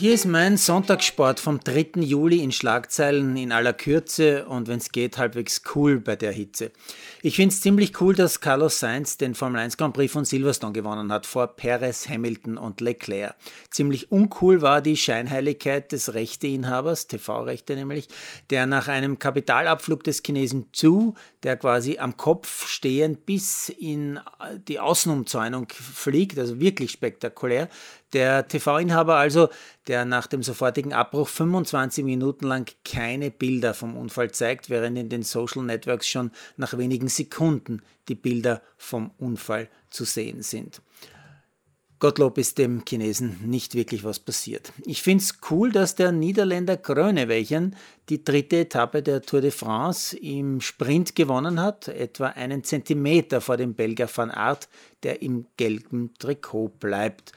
Hier ist mein Sonntagssport vom 3. Juli in Schlagzeilen in aller Kürze und wenn es geht, halbwegs cool bei der Hitze. Ich finde es ziemlich cool, dass Carlos Sainz den Formel 1 Grand Prix von Silverstone gewonnen hat vor Perez, Hamilton und Leclerc. Ziemlich uncool war die Scheinheiligkeit des Rechteinhabers, TV-Rechte nämlich, der nach einem Kapitalabflug des Chinesen Zhu, der quasi am Kopf stehend bis in die Außenumzäunung fliegt, also wirklich spektakulär, der TV-Inhaber also, der nach dem sofortigen Abbruch 25 Minuten lang keine Bilder vom Unfall zeigt, während in den Social Networks schon nach wenigen Sekunden die Bilder vom Unfall zu sehen sind. Gottlob ist dem Chinesen nicht wirklich was passiert. Ich finde es cool, dass der Niederländer Grönewegen die dritte Etappe der Tour de France im Sprint gewonnen hat, etwa einen Zentimeter vor dem Belgier Van Aert, der im gelben Trikot bleibt.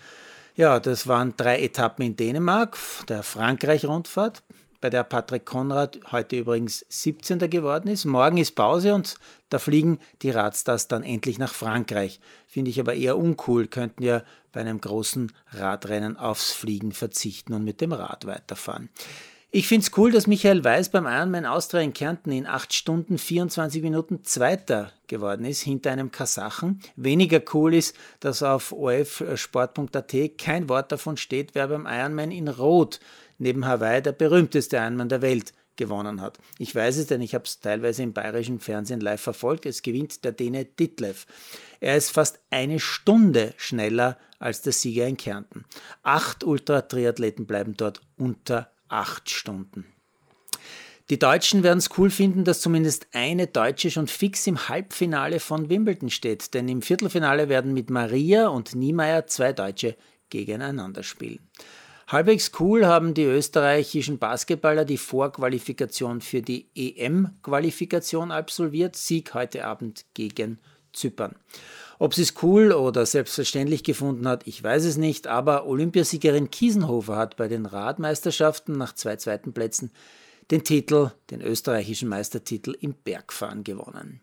Ja, das waren drei Etappen in Dänemark, der Frankreich-Rundfahrt, bei der Patrick Konrad heute übrigens 17. geworden ist. Morgen ist Pause und da fliegen die Radstars dann endlich nach Frankreich. Finde ich aber eher uncool, könnten ja bei einem großen Radrennen aufs Fliegen verzichten und mit dem Rad weiterfahren. Ich finde es cool, dass Michael Weiß beim Ironman Austria in Kärnten in 8 Stunden 24 Minuten Zweiter geworden ist, hinter einem Kasachen. Weniger cool ist, dass auf ofsport.at kein Wort davon steht, wer beim Ironman in Rot neben Hawaii der berühmteste Ironman der Welt gewonnen hat. Ich weiß es, denn ich habe es teilweise im bayerischen Fernsehen live verfolgt. Es gewinnt der Däne Ditlev. Er ist fast eine Stunde schneller als der Sieger in Kärnten. Acht Ultra-Triathleten bleiben dort unter acht Stunden. Die Deutschen werden es cool finden, dass zumindest eine Deutsche schon fix im Halbfinale von Wimbledon steht, denn im Viertelfinale werden mit Maria und Niemeyer zwei Deutsche gegeneinander spielen. Halbwegs cool haben die österreichischen Basketballer die Vorqualifikation für die EM-Qualifikation absolviert. Sieg heute Abend gegen Zypern. Ob sie es cool oder selbstverständlich gefunden hat, ich weiß es nicht, aber Olympiasiegerin Kiesenhofer hat bei den Radmeisterschaften nach zwei zweiten Plätzen den Titel, den österreichischen Meistertitel im Bergfahren gewonnen.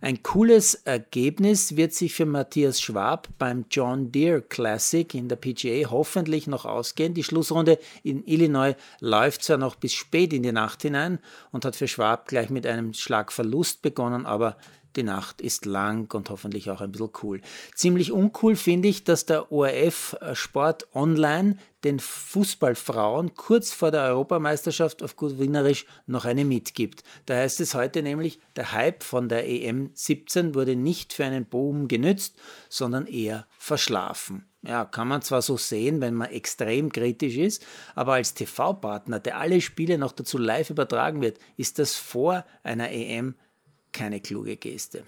Ein cooles Ergebnis wird sich für Matthias Schwab beim John Deere Classic in der PGA hoffentlich noch ausgehen. Die Schlussrunde in Illinois läuft zwar noch bis spät in die Nacht hinein und hat für Schwab gleich mit einem Schlag Verlust begonnen, aber die Nacht ist lang und hoffentlich auch ein bisschen cool. Ziemlich uncool finde ich, dass der ORF äh, Sport Online den Fußballfrauen kurz vor der Europameisterschaft auf gut Wienerisch noch eine mitgibt. Da heißt es heute nämlich, der Hype von der EM 17 wurde nicht für einen Boom genützt, sondern eher verschlafen. Ja, kann man zwar so sehen, wenn man extrem kritisch ist, aber als TV-Partner, der alle Spiele noch dazu live übertragen wird, ist das vor einer EM keine kluge Geste.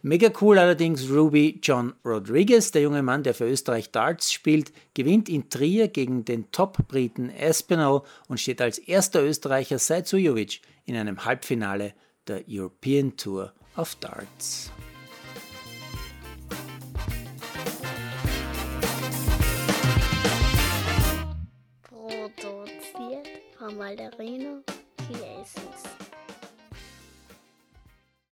Mega cool allerdings Ruby John Rodriguez, der junge Mann, der für Österreich Darts spielt, gewinnt in Trier gegen den Top-Briten Espinal und steht als erster Österreicher seit Sujovic in einem Halbfinale der European Tour of Darts. Produziert von Malderino